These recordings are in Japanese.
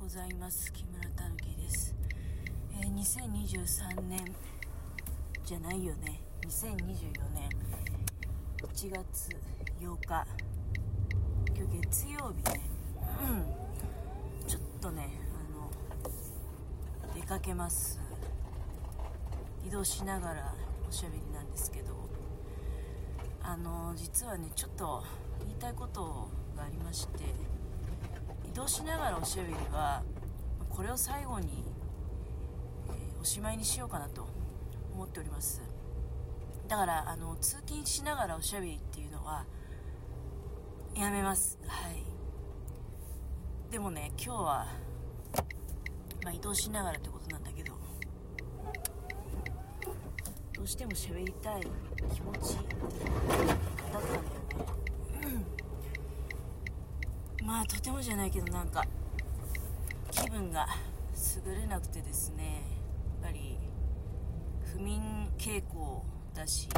ございます。木村たぬきです、えー、2023年じゃないよね。2024年。1月8日。今日月曜日ね、うん、ちょっとねあの出かけます。移動しながらおしゃべりなんですけど。あの実はねちょっと言いたいことがありまして。動しながらおしゃべりはこれを最後に、えー、おしまいにしようかなと思っております。だからあの通勤しながらおしゃべりっていうのはやめます。はい。でもね今日は、まあ、移動しながらってことなんだけどどうしても喋りたい気持ちだったんだよねまあとてもじゃないけどなんか気分が優れなくてですねやっぱり不眠傾向だし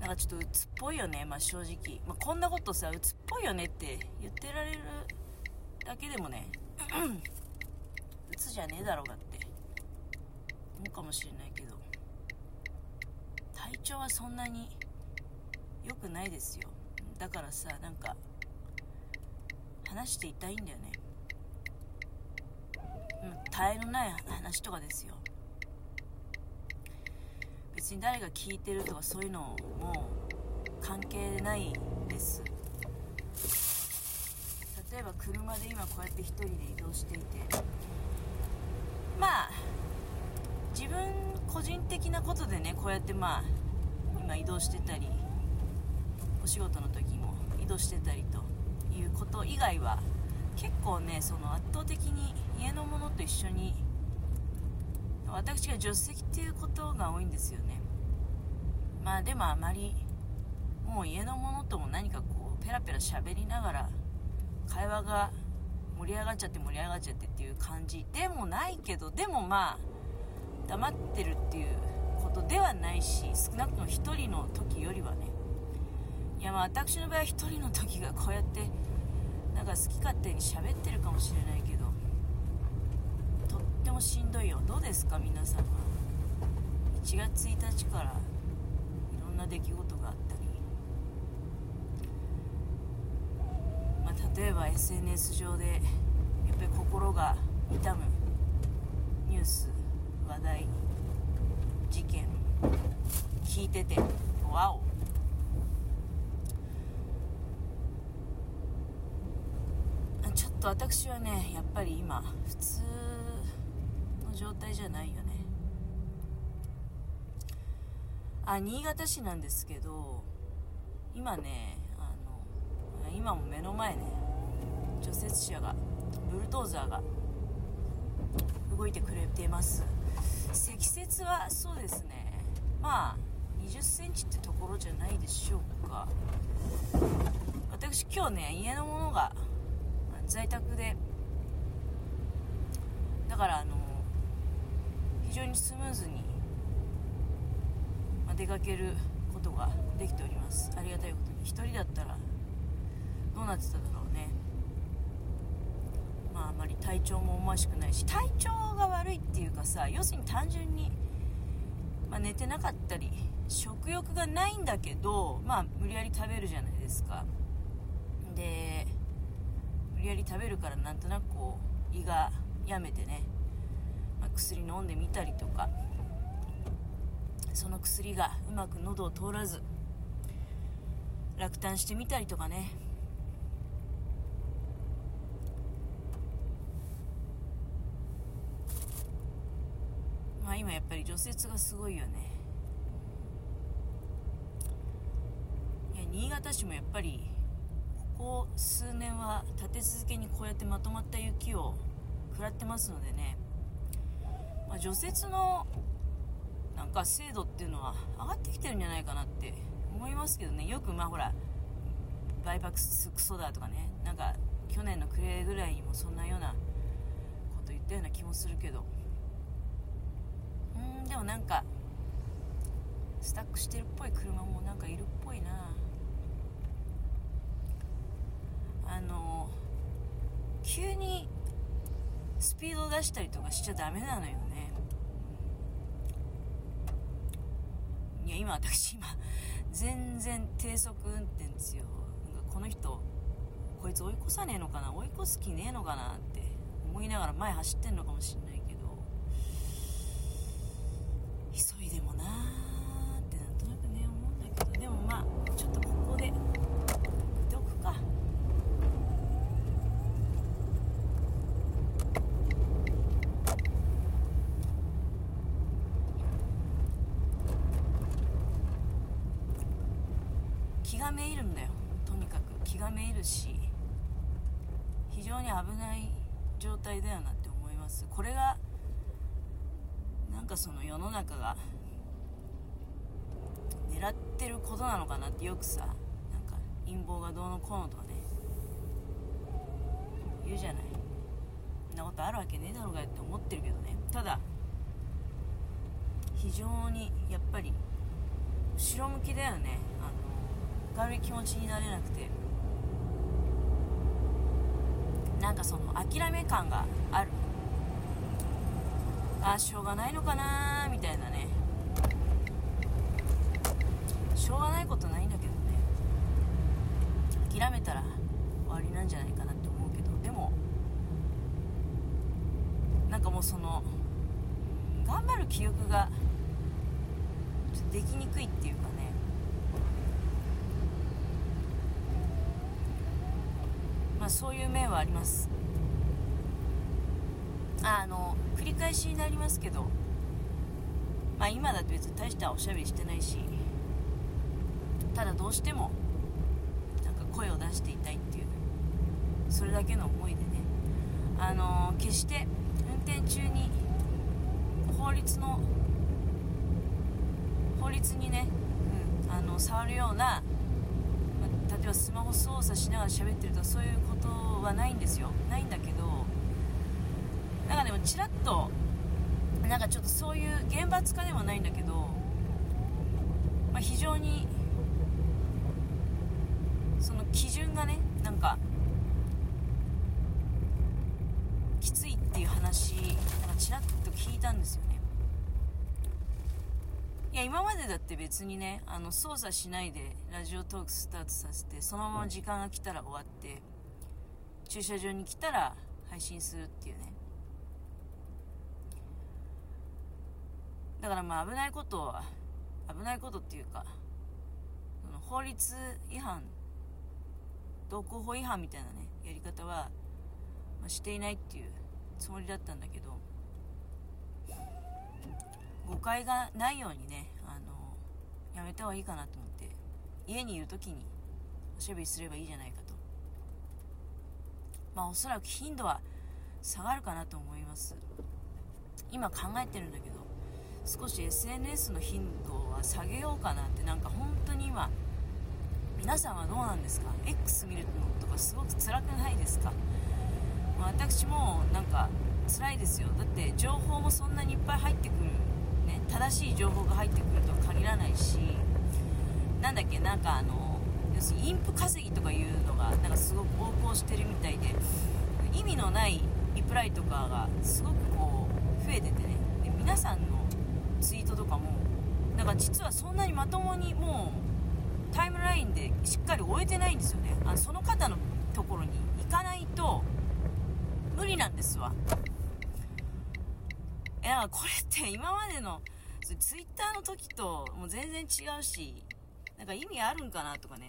なんかちょっと鬱っぽいよね、まあ、正直、まあ、こんなことさ鬱っぽいよねって言ってられるだけでもね鬱じゃねえだろうがって思うかもしれないけど体調はそんなに良くないですよ。だからさなんか話していたいんだよね。うん耐えのない話とかですよ。別に誰が聞いてるとかそういうのも関係ないです。例えば車で今こうやって1人で移動していて。まあ自分個人的なことでねこうやってまあ今移動してたりお仕事の時も移動してたりと。いうこと以外は結構ねその圧倒的に家のものと一緒に私が助手席っていうことが多いんですよね。まあでもあまりもう家のものとも何かこうペラペラ喋りながら会話が盛り上がっちゃって盛り上がっちゃってっていう感じでもないけどでもまあ黙ってるっていうことではないし少なくとも1人の時よりはね。いやまあ私の場合は1人の時がこうやってなんか好き勝手に喋ってるかもしれないけどとってもしんどいよ。どうですか？皆さんは1月1日からいろんな出来事があったり、まあ、例えば SNS 上でやっぱり心が痛む。ニュース話題事件聞いててわおと私はねやっぱり今普通の状態じゃないよね。あ新潟市なんですけど今ねあの今も目の前ね除雪車がブルドーザーが動いてくれてます。積雪はそうですねまあ20センチってところじゃないでしょうか。私今日ね家のものが在宅で。だからあの非常にスムーズに、ま出かけることができております。ありがたいことに。1人だったらどうなってただろうね。まああまり体調も思わしくないし体調が悪いっていうかさ要するに単純に、まあ、寝てなかったり食欲がないんだけどまあ無理やり食べるじゃないですか。で無理やり食べるからなんとなくこう胃がやめてね、まあ、薬飲んでみたりとか。その薬がうまく喉を通らず落胆してみたりとかね。まあ今やっぱり除雪がすごいよね。いや新潟市もやっぱりここ数年は立て続けにこうやってまとまった雪を食らってますのでね、まあ、除雪のなんか精度っていうのは上がってきてるんじゃないかなって思いますけどね。よくまあほらバイパクスクソだとかね。なんか去年の暮れぐらいにもそんなようなこと言ったような気もするけど。うんでもなんかスタックしてるっぽい車もなんかいるっぽいな。の急にスピードを出したりとかしちゃダメなのよね。いや今私今全然低速運転ですよ。なんかこの人こいつ追い越さねえのかな？追い越す気ねえのかなって思いながら前走ってんのかもしんないけど急いでもなーってなんとなくね思うんだけどでもまあちょっとここで見ておくか気がめいるんだよ。とにかく気がめいるし非常に危ない状態だよなって思います。これがなんかその世の中が狙ってることなのかなってよくさなんか陰謀がどうのこうのとかね言うじゃない。そんなことあるわけねえだろうがって思ってるけどね。ただ非常にやっぱり後ろ向きだよね。あの軽い気持ちになれなくて。なんかその諦め感がある。あしょうがないのかなみたいなね。しょうがないことないんだけどね。諦めたら終わりなんじゃないかなって思うけど。でもなんかもうその頑張る気力ができにくいっていうかねまあそういう面はあります。あの繰り返しになりますけどまあ今だって別に大したおしゃべりしてないしただどうしてもなんか声を出していたいっていうそれだけの思いでね。あの決して運転中に法律の法律にね、うん、あの触るような、まあ例えばスマホ操作しながら喋ってるとかそういうことはないんですよ。ないんだけどなんかでもちらっとなんかちょっとそういう厳罰化ではないんだけど、まあ、非常にその基準がねなんかきついっていう話なんかちらっと聞いたんですよね。いや今までだって別にねあの操作しないでラジオトークスタートさせてそのまま時間が来たら終わって駐車場に来たら配信するっていうね。だからまあ危ないことは危ないことっていうか法律違反道交法違反みたいなねやり方は、まあ、していないっていうつもりだったんだけど誤解がないようにねあのやめた方がいいかなと思って家にいる時におしゃべりすればいいじゃないかと。まあおそらく頻度は下がるかなと思います。今考えてるんだけど少し SNS の頻度は下げようかなってなんか本当に今皆さんはどうなんですか？X 見るのとかすごく辛くないですか、ま私もなんか辛いですよ。だって情報もそんなにいっぱい入ってくる、正しい情報が入ってくるとは限らないしなんだっけなんかあの要するにインプ稼ぎとかいうのがなんかすごく横行してるみたいで意味のないリプライとかがすごくこう増えててね。で皆さんのツイートとかもなんか実はそんなにまともにもうタイムラインでしっかり終えてないんですよね。あのその方のところに行かないと無理なんですわ。いやこれって今までのツイッターの時ともう全然違うしなんか意味あるんかなとかね。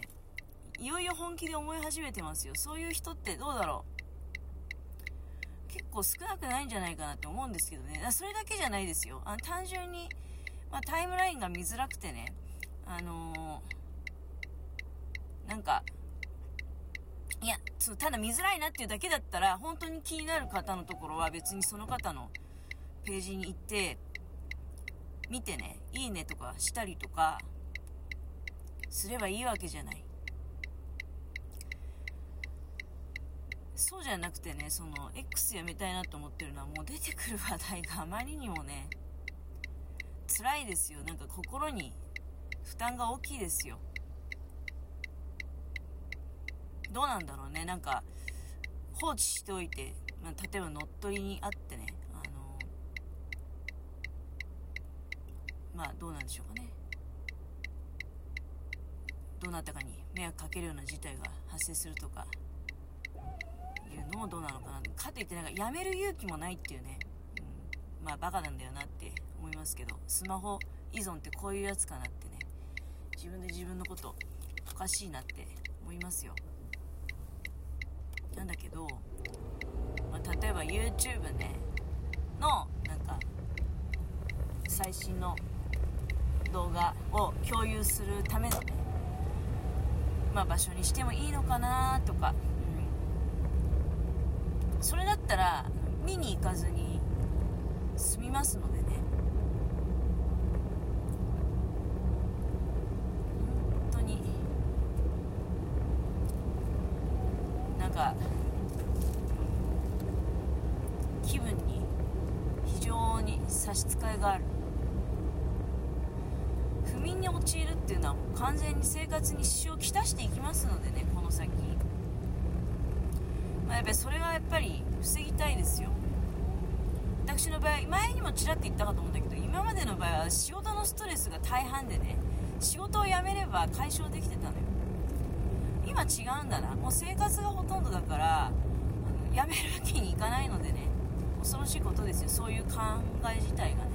いよいよ本気で思い始めてますよ。そういう人ってどうだろう。結構少なくないんじゃないかなって思うんですけどね。それだけじゃないですよ。あの単純に、まあ、タイムラインが見づらくてね。あのー、なんかいやただ見づらいなっていうだけだったら本当に気になる方のところは別にその方のページに行って見てねいいねとかしたりとかすればいいわけじゃない。そうじゃなくてねその X やめたいなと思ってるのはもう出てくる話題があまりにもね辛いですよ。なんか心に負担が大きいですよ。どうなんだろうね。なんか放置しておいて、まあ、例えば乗っ取りにあってねあのまあどうなんでしょうかね。どなたかに迷惑かけるような事態が発生するとかいうのもどうなのかなかといってなんかやめる勇気もないっていうね、うん、まあバカなんだよなって思いますけどスマホ依存ってこういうやつかなってね。自分で自分のことおかしいなって思いますよ。なんだけど、まあ、例えば YouTube ね。のなんか最新の動画を共有するための、まあ、場所にしてもいいのかなとか、うん、それだったら見に行かずに済みますのでね。本当に。なんか気分に非常に差し支えがある。陥るっていうのはもう完全に生活に支障をきたしていきますのでねこの先、まあ、やっぱりそれはやっぱり防ぎたいですよ。私の場合前にもちらっと言ったかと思うんだけど今までの場合は仕事のストレスが大半でね仕事を辞めれば解消できてたのよ。今違うんだな。もう生活がほとんどだからやめるわけにいかないのでね恐ろしいことですよ。そういう考え自体がね。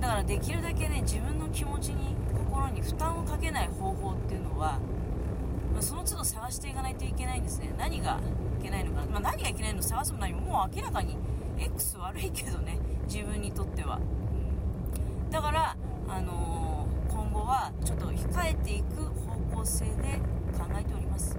だからできるだけね自分の気持ちに心に負担をかけない方法っていうのはまその都度探していかないといけないんですね。何がいけないのか、まあ、何がいけないの？探すも何も。もう明らかに X 悪いけどね。自分にとっては、うん、だからあのー、今後はちょっと控えていく方向性で考えております。